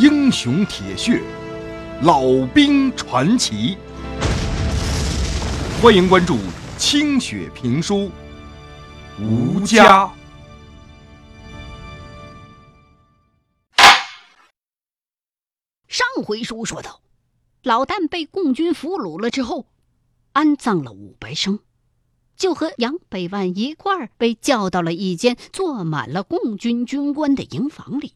英雄铁血，老兵传奇。欢迎关注清雪评书《吴家》。上回书说到，老旦被共军俘虏了之后，安葬了五白生。就和杨百万一块儿被叫到了一间坐满了共军军官的营房里。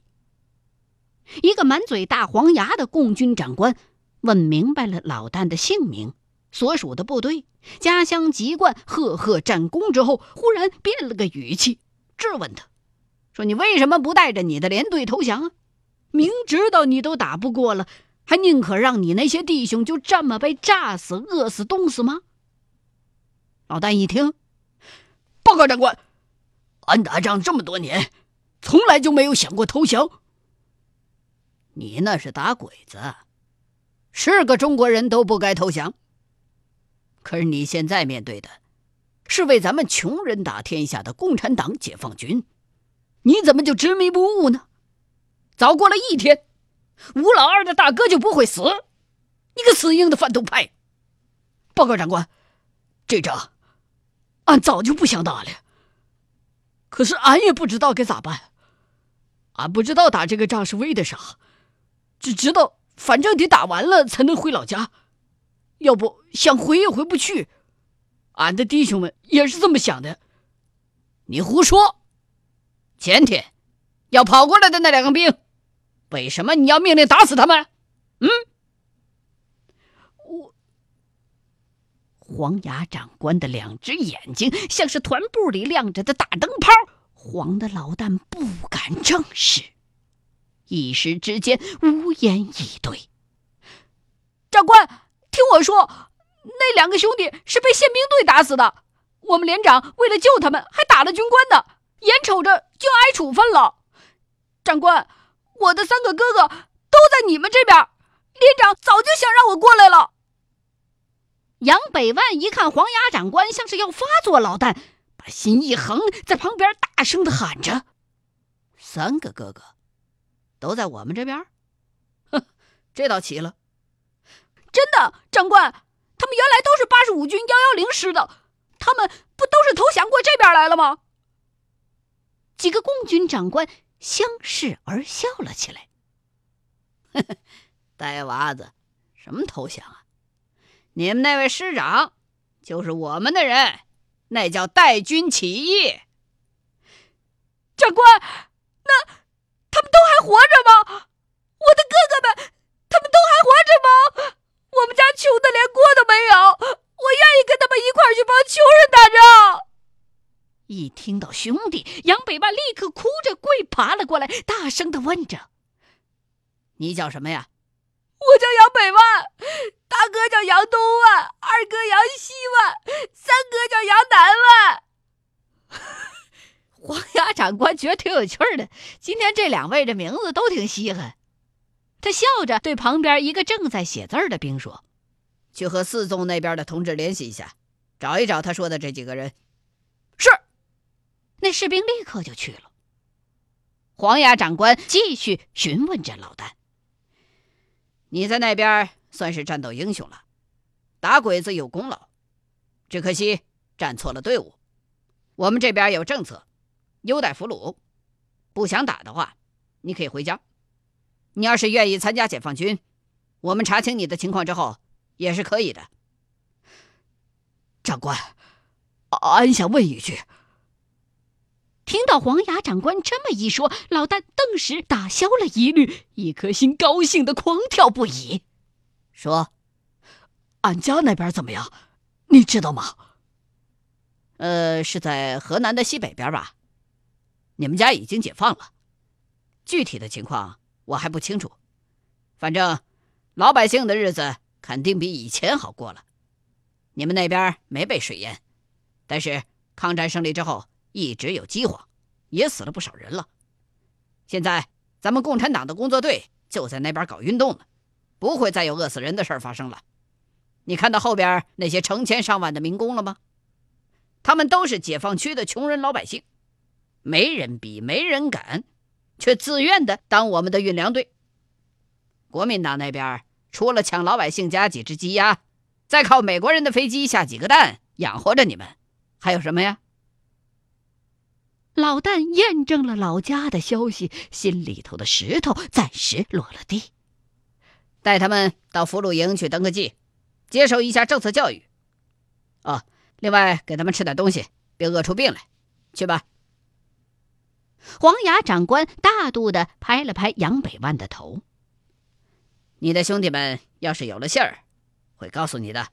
一个满嘴大黄牙的共军长官问明白了老旦的姓名、所属的部队、家乡籍贯、赫赫战功之后，忽然变了个语气，质问他：“说你为什么不带着你的连队投降啊？明知道你都打不过了，还宁可让你那些弟兄就这么被炸死、饿死、冻死吗？”老旦一听，报告长官，俺打仗这么多年，从来就没有想过投降。你那是打鬼子，是个中国人都不该投降。可是你现在面对的，是为咱们穷人打天下的共产党解放军，你怎么就执迷不悟呢？早过了一天，吴老二的大哥就不会死。你个死硬的反动派！报告长官，这仗。俺早就不想打了，可是俺也不知道该咋办。俺不知道打这个仗是为的啥，只知道反正得打完了才能回老家，要不想回也回不去。俺的弟兄们也是这么想的。你胡说！前天要跑过来的那两个兵，为什么你要命令打死他们？嗯？我黄牙长官的两只眼睛像是团部里亮着的大灯泡，黄的老旦不敢正视，一时之间无言以对。长官，听我说，那两个兄弟是被宪兵队打死的，我们连长为了救他们，还打了军官呢，眼瞅着就要挨处分了。长官，我的三个哥哥都在你们这边，连长早就想让我过来了。杨百万一看黄牙长官像是要发作，老旦把心一横，在旁边大声的喊着：“三个哥哥都在我们这边？哼，这倒奇了！真的，长官，他们原来都是八十五军幺幺零师的，他们不都是投降过这边来了吗？”几个共军长官相视而笑了起来。呆娃子，什么投降啊？你们那位师长就是我们的人，那叫带军起义。长官，那他们都还活着吗？我的哥哥们，他们都还活着吗？我们家穷的连锅都没有，我愿意跟他们一块去帮穷人打仗。一听到兄弟，杨北万立刻哭着跪爬了过来，大声的问着：“你叫什么呀？”我叫杨百万，大哥叫杨东万，二哥杨西万，三哥叫杨南万。黄牙长官觉得挺有趣的，今天这两位这名字都挺稀罕。他笑着对旁边一个正在写字的兵说：“去和四纵那边的同志联系一下，找一找他说的这几个人。”是。那士兵立刻就去了。黄牙长官继续询问着老旦。你在那边算是战斗英雄了，打鬼子有功劳，只可惜站错了队伍。我们这边有政策，优待俘虏，不想打的话，你可以回家。你要是愿意参加解放军，我们查清你的情况之后也是可以的。长官，俺想问一句。听到黄牙长官这么一说，老旦顿时打消了疑虑，一颗心高兴的狂跳不已。说：“俺家那边怎么样？你知道吗？”“呃，是在河南的西北边吧？你们家已经解放了，具体的情况我还不清楚。反正老百姓的日子肯定比以前好过了。你们那边没被水淹，但是抗战胜利之后。”一直有饥荒，也死了不少人了。现在咱们共产党的工作队就在那边搞运动呢，不会再有饿死人的事儿发生了。你看到后边那些成千上万的民工了吗？他们都是解放区的穷人老百姓，没人比，没人敢，却自愿的当我们的运粮队。国民党那边除了抢老百姓家几只鸡鸭，再靠美国人的飞机下几个蛋养活着你们，还有什么呀？老旦验证了老家的消息，心里头的石头暂时落了地。带他们到俘虏营去登个记，接受一下政策教育。哦，另外给他们吃点东西，别饿出病来。去吧。黄牙长官大度的拍了拍杨北万的头。你的兄弟们要是有了信儿，会告诉你的。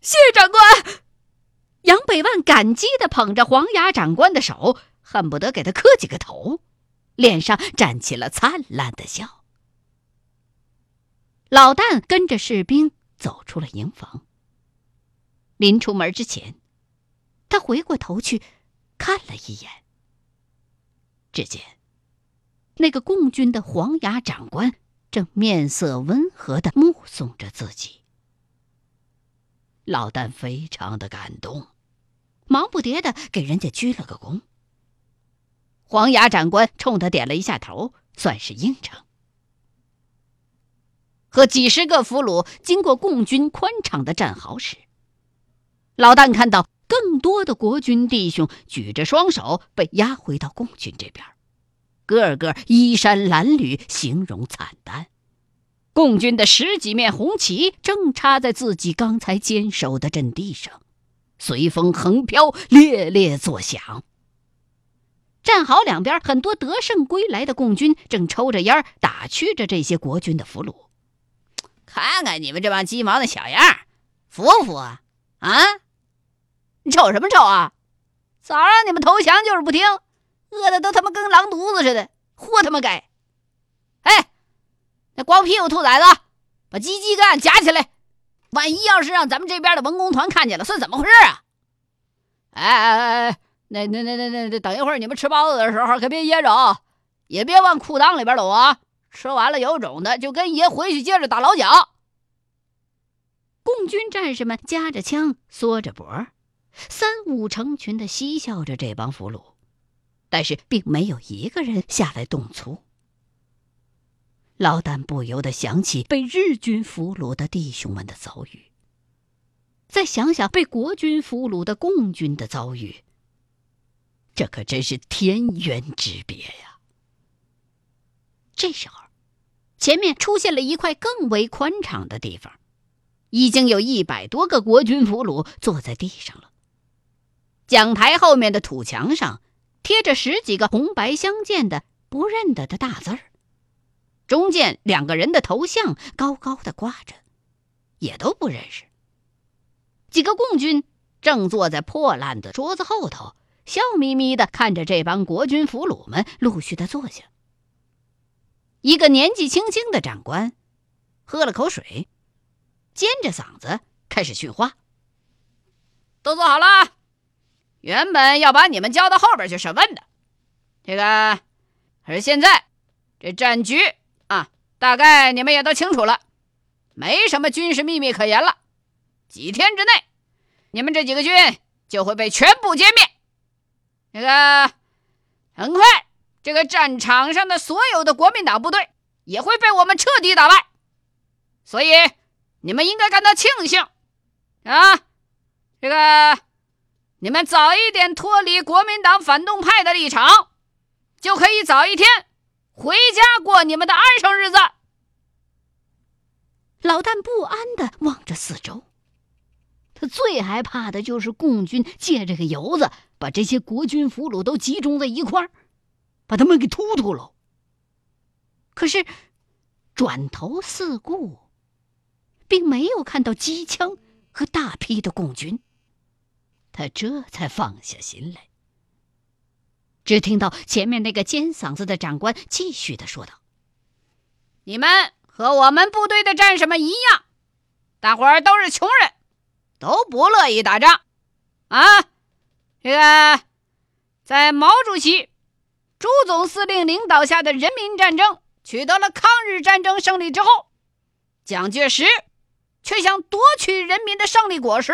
谢 谢长官。杨北万感激的捧着黄牙长官的手，恨不得给他磕几个头，脸上绽起了灿烂的笑。老旦跟着士兵走出了营房。临出门之前，他回过头去看了一眼，只见那个共军的黄牙长官正面色温和的目送着自己。老旦非常的感动，忙不迭的给人家鞠了个躬。黄牙长官冲他点了一下头，算是应承。和几十个俘虏经过共军宽敞的战壕时，老旦看到更多的国军弟兄举着双手被押回到共军这边，个个衣衫褴褛，形容惨淡。共军的十几面红旗正插在自己刚才坚守的阵地上，随风横飘，猎猎作响。战壕两边，很多得胜归来的共军正抽着烟打趣着这些国军的俘虏。看看你们这帮鸡毛的小样，服不服啊？啊！你瞅什么瞅啊？早让你们投降就是不听，饿的都他妈跟狼犊子似的，活他妈该！哎！那光屁股兔崽子，把鸡鸡干夹起来！万一要是让咱们这边的文工团看见了，算怎么回事啊？哎哎哎哎，那那那那那，等一会儿你们吃包子的时候可别噎着，也别往裤裆里边搂啊！吃完了有种的就跟爷回去接着打老蒋。共军战士们夹着枪，缩着脖，三五成群的嬉笑着这帮俘虏，但是并没有一个人下来动粗。老旦不由得想起被日军俘虏的弟兄们的遭遇，再想想被国军俘虏的共军的遭遇，这可真是天渊之别呀！这时候，前面出现了一块更为宽敞的地方，已经有一百多个国军俘虏坐在地上了。讲台后面的土墙上贴着十几个红白相间的不认得的大字儿。中间两个人的头像高高的挂着，也都不认识。几个共军正坐在破烂的桌子后头，笑眯眯的看着这帮国军俘虏们陆续的坐下。一个年纪轻轻的长官喝了口水，尖着嗓子开始训话：“都坐好了，原本要把你们交到后边去审问的，这个可是现在这战局。”啊，大概你们也都清楚了，没什么军事秘密可言了。几天之内，你们这几个军就会被全部歼灭。那个，很快，这个战场上的所有的国民党部队也会被我们彻底打败。所以，你们应该感到庆幸啊！这个，你们早一点脱离国民党反动派的立场，就可以早一天。回家过你们的安生日子。老旦不安的望着四周，他最害怕的就是共军借这个由子，把这些国军俘虏都集中在一块儿，把他们给突突了。可是转头四顾，并没有看到机枪和大批的共军，他这才放下心来。只听到前面那个尖嗓子的长官继续的说道：“你们和我们部队的战士们一样，大伙儿都是穷人，都不乐意打仗。啊，这个在毛主席、朱总司令领导下的人民战争取得了抗日战争胜利之后，蒋介石却想夺取人民的胜利果实，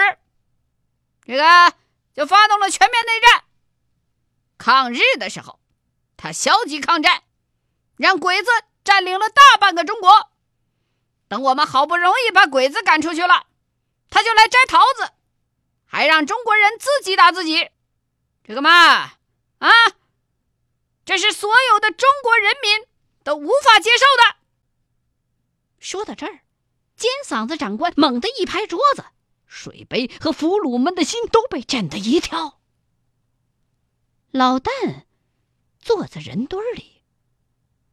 这个就发动了全面内战。”抗日的时候，他消极抗战，让鬼子占领了大半个中国，等我们好不容易把鬼子赶出去了，他就来摘桃子，还让中国人自己打自己。这个嘛，啊，这是所有的中国人民都无法接受的。说到这儿，尖嗓子长官猛地一拍桌子，水杯和俘虏们的心都被震得一跳。老旦坐在人堆里，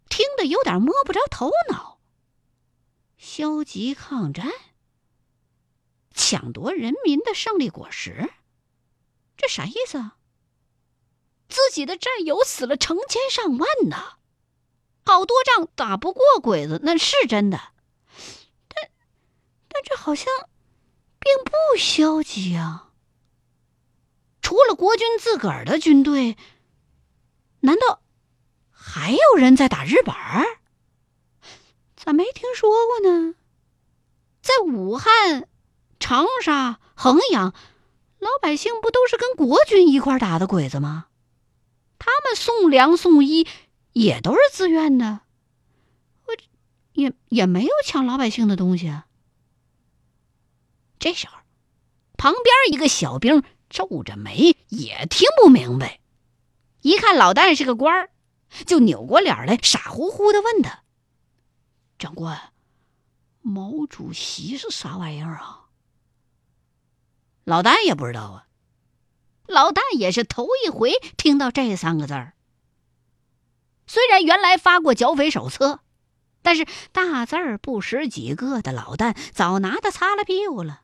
听得有点摸不着头脑。消极抗战，抢夺人民的胜利果实，这啥意思啊？自己的战友死了成千上万呢，好多仗打不过鬼子，那是真的。但但这好像并不消极啊。除了国军自个儿的军队，难道还有人在打日本？咋没听说过呢？在武汉、长沙、衡阳，老百姓不都是跟国军一块打的鬼子吗？他们送粮送衣也都是自愿的，我也也没有抢老百姓的东西啊。这时候，旁边一个小兵皱着眉，也听不明白。一看老旦是个官儿，就扭过脸来，傻乎乎的问他。长官，毛主席是啥玩意儿啊？老旦也不知道啊。老旦也是头一回听到这三个字儿。虽然原来发过剿匪手册，但是大字儿不识几个的老旦早拿他擦了屁股了。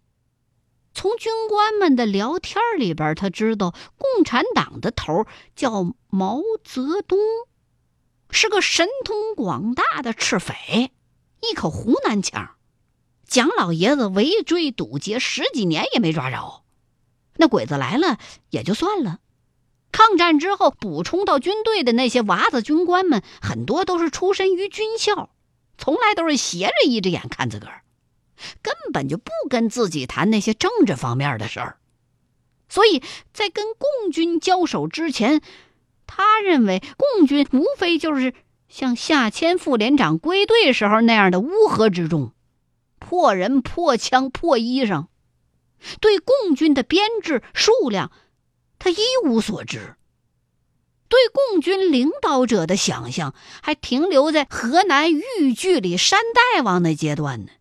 从军官们的聊天里边，他知道共产党的头叫毛泽东，是个神通广大的赤匪。一口湖南腔，蒋老爷子围追堵截十几年也没抓着，那鬼子来了也就算了。抗战之后补充到军队的那些娃子军官们，很多都是出身于军校，从来都是斜着一只眼看自个儿，根本就不跟自己谈那些政治方面的事儿。所以在跟共军交手之前，他认为共军无非就是。像夏谦副连长归队时候那样的乌合之众，破人、破枪、破衣裳，对共军的编制数量，他一无所知。对共军领导者的想象还停留在河南豫剧里山大王那阶段呢，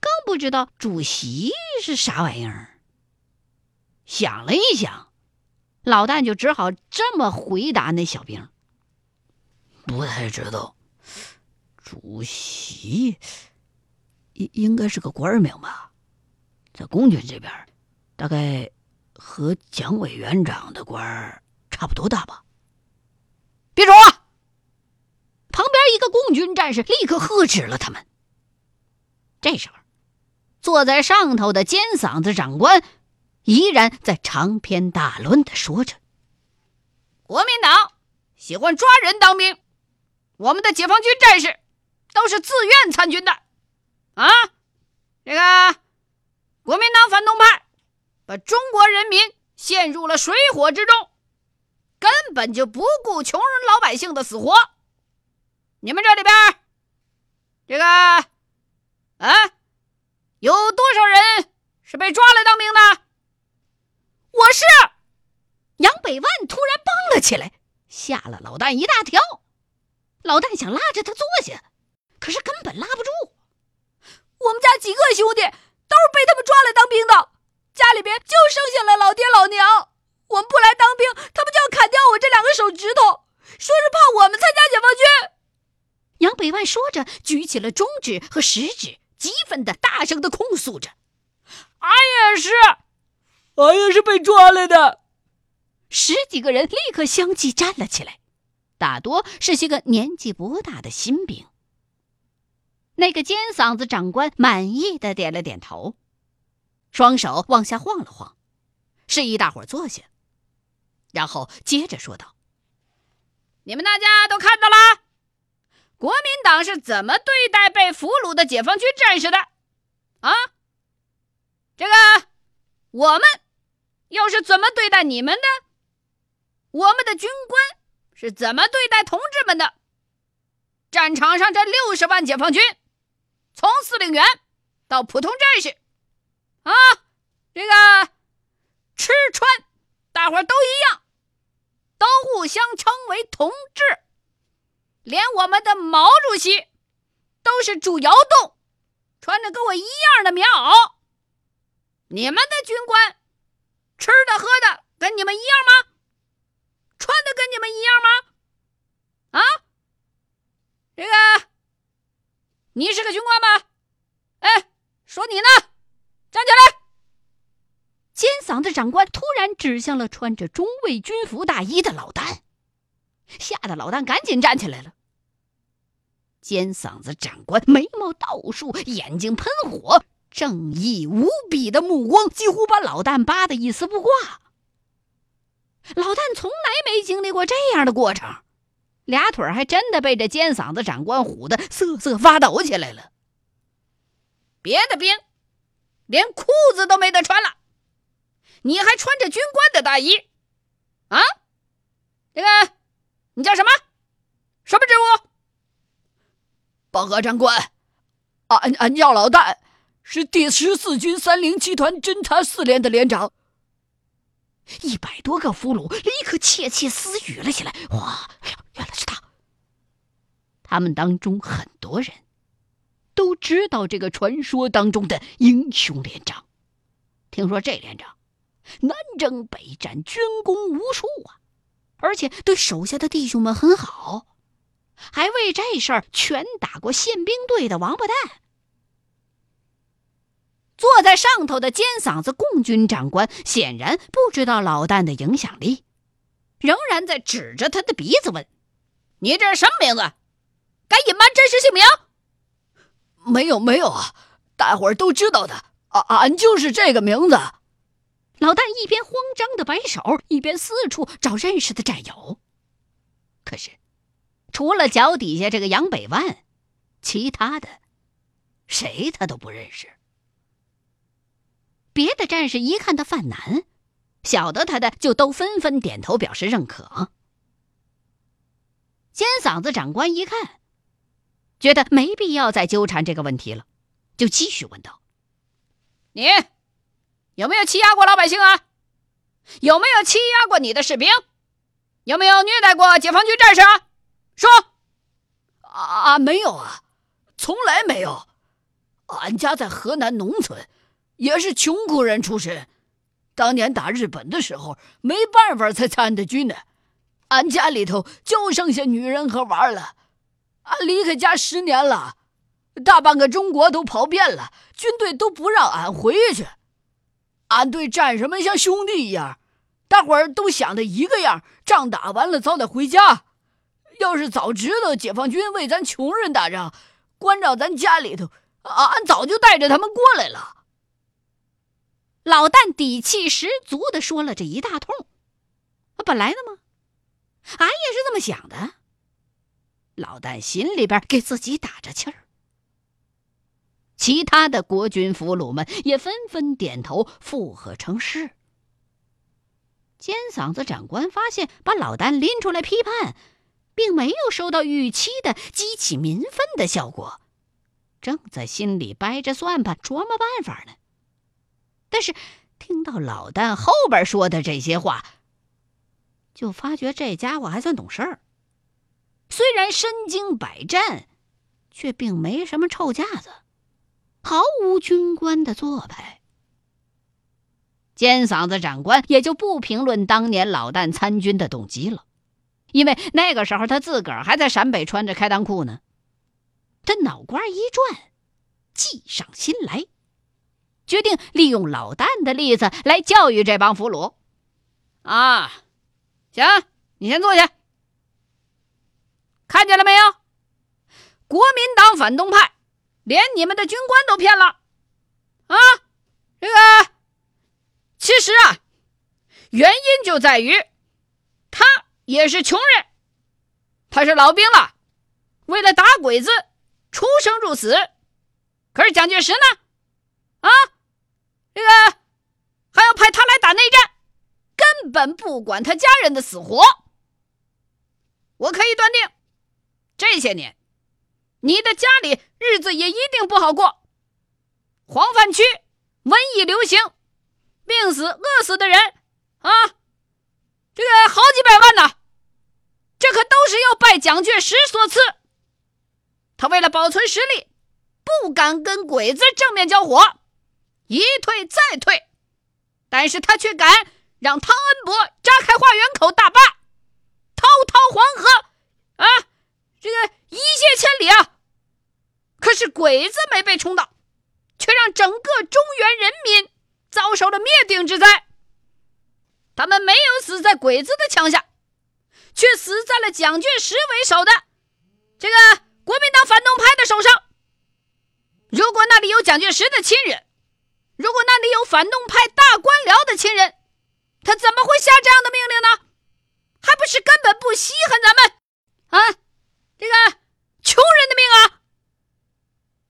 更不知道主席是啥玩意儿。想了一想，老旦就只好这么回答那小兵。不太知道，主席应应该是个官名吧，在共军这边，大概和蒋委员长的官差不多大吧。别说话！旁边一个共军战士立刻喝止了他们。这时候，坐在上头的尖嗓子长官依然在长篇大论的说着：“国民党喜欢抓人当兵。”我们的解放军战士都是自愿参军的，啊，这个国民党反动派把中国人民陷入了水火之中，根本就不顾穷人老百姓的死活。你们这里边，这个啊，有多少人是被抓来当兵的？我是杨百万，突然蹦了起来，吓了老旦一大跳。老旦想拉着他坐下，可是根本拉不住。我们家几个兄弟都是被他们抓来当兵的，家里边就剩下了老爹老娘。我们不来当兵，他们就要砍掉我这两个手指头，说是怕我们参加解放军。杨百万说着，举起了中指和食指，激愤的大声的控诉着：“俺也是，俺也是被抓来的。”十几个人立刻相继站了起来。大多是些个年纪不大的新兵。那个尖嗓子长官满意的点了点头，双手往下晃了晃，示意大伙坐下，然后接着说道：“你们大家都看到了，国民党是怎么对待被俘虏的解放军战士的？啊，这个我们又是怎么对待你们的？我们的军官。”是怎么对待同志们的？战场上这六十万解放军，从司令员到普通战士，啊，这个吃穿大伙都一样，都互相称为同志。连我们的毛主席都是住窑洞，穿着跟我一样的棉袄。你们的军官吃的喝的跟你们一样吗？穿的跟你们一样吗？啊，这个，你是个军官吗？哎，说你呢，站起来！尖嗓子长官突然指向了穿着中尉军服大衣的老旦，吓得老旦赶紧站起来了。尖嗓子长官眉毛倒竖，眼睛喷火，正义无比的目光几乎把老旦扒得一丝不挂。老旦从来没经历过这样的过程，俩腿还真的被这尖嗓子长官唬得瑟瑟发抖起来了。别的兵连裤子都没得穿了，你还穿着军官的大衣，啊？这个，你叫什么？什么职务？报告长官，俺俺叫老旦，是第十四军三零七团侦察四连的连长。一百多个俘虏立刻窃窃私语了起来。哇，原来是他！他们当中很多人都知道这个传说当中的英雄连长。听说这连长南征北战，军功无数啊，而且对手下的弟兄们很好，还为这事儿拳打过宪兵队的王八蛋。坐在上头的尖嗓子共军长官显然不知道老旦的影响力，仍然在指着他的鼻子问：“你这是什么名字？敢隐瞒真实姓名？”“没有，没有啊，大伙儿都知道的。俺俺就是这个名字。”老旦一边慌张的摆手，一边四处找认识的战友。可是，除了脚底下这个杨北万，其他的谁他都不认识。别的战士一看他犯难，晓得他的就都纷纷点头表示认可。尖嗓子长官一看，觉得没必要再纠缠这个问题了，就继续问道：“你有没有欺压过老百姓啊？有没有欺压过你的士兵？有没有虐待过解放军战士啊？说！啊，没有啊，从来没有。俺家在河南农村。”也是穷苦人出身，当年打日本的时候没办法才参的军的。俺家里头就剩下女人和娃了。俺离开家十年了，大半个中国都跑遍了，军队都不让俺回去。俺对战士们像兄弟一样，大伙儿都想的一个样，仗打完了早点回家。要是早知道解放军为咱穷人打仗，关照咱家里头，俺早就带着他们过来了。老旦底气十足的说了这一大通，本来的嘛，俺也是这么想的。老旦心里边给自己打着气儿，其他的国军俘虏们也纷纷点头附和称是。尖嗓子长官发现把老旦拎出来批判，并没有收到预期的激起民愤的效果，正在心里掰着算盘琢磨办法呢。但是，听到老旦后边说的这些话，就发觉这家伙还算懂事儿。虽然身经百战，却并没什么臭架子，毫无军官的做派。尖嗓子长官也就不评论当年老旦参军的动机了，因为那个时候他自个儿还在陕北穿着开裆裤呢。他脑瓜一转，计上心来。决定利用老旦的例子来教育这帮俘虏。啊，行，你先坐下。看见了没有？国民党反动派连你们的军官都骗了。啊，这个其实啊，原因就在于也是穷人，他是老兵了，为了打鬼子出生入死。可是蒋介石呢？啊？这个还要派他来打内战，根本不管他家人的死活。我可以断定，这些年你的家里日子也一定不好过。黄泛区瘟疫流行，病死、饿死的人啊，这个好几百万呢。这可都是要拜蒋介石所赐。他为了保存实力，不敢跟鬼子正面交火，一退再退，但是他却敢让汤恩伯炸开花园口大坝，滔滔黄河啊，这个一泻千里啊。可是鬼子没被冲倒，却让整个中原人民遭受了灭顶之灾。他们没有死在鬼子的枪下，却死在了蒋介石为首的这个国民党反动派的手上。如果那里有蒋介石的亲人，如果那里有反动派大官僚的亲人，他怎么会下这样的命令呢？还不是根本不稀罕咱们啊，这个穷人的命啊！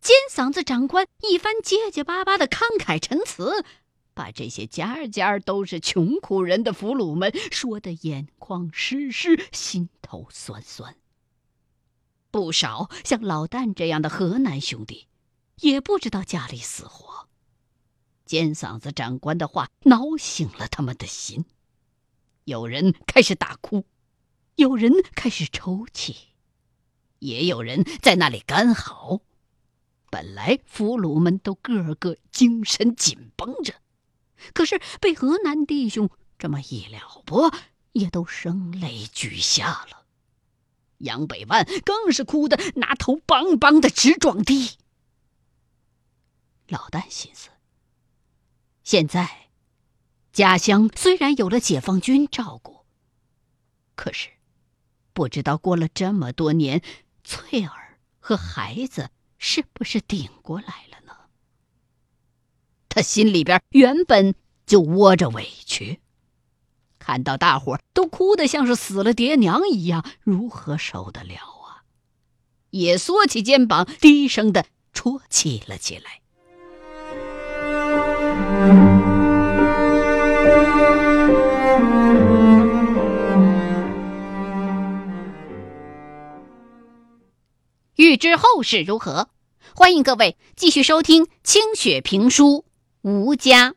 尖嗓子长官一番结结巴巴的慷慨陈词，把这些家家都是穷苦人的俘虏们说的眼眶湿湿，心头酸酸。不少像老旦这样的河南兄弟，也不知道家里死活。尖嗓子长官的话挠醒了他们的心，有人开始大哭，有人开始抽泣，也有人在那里干嚎。本来俘虏们都个个精神紧绷着，可是被河南弟兄这么一撩拨，也都声泪俱下了。杨百万更是哭得拿头梆梆的直撞地。老旦心思：现在家乡虽然有了解放军照顾，可是不知道过了这么多年，翠儿和孩子。是不是顶过来了？他心里边原本就窝着委屈，看到大伙都哭得像是死了爹娘一样，如何受得了啊？也缩起肩膀，低声的啜泣了起来。欲知后事如何，欢迎各位继续收听清雪评书《吴家》。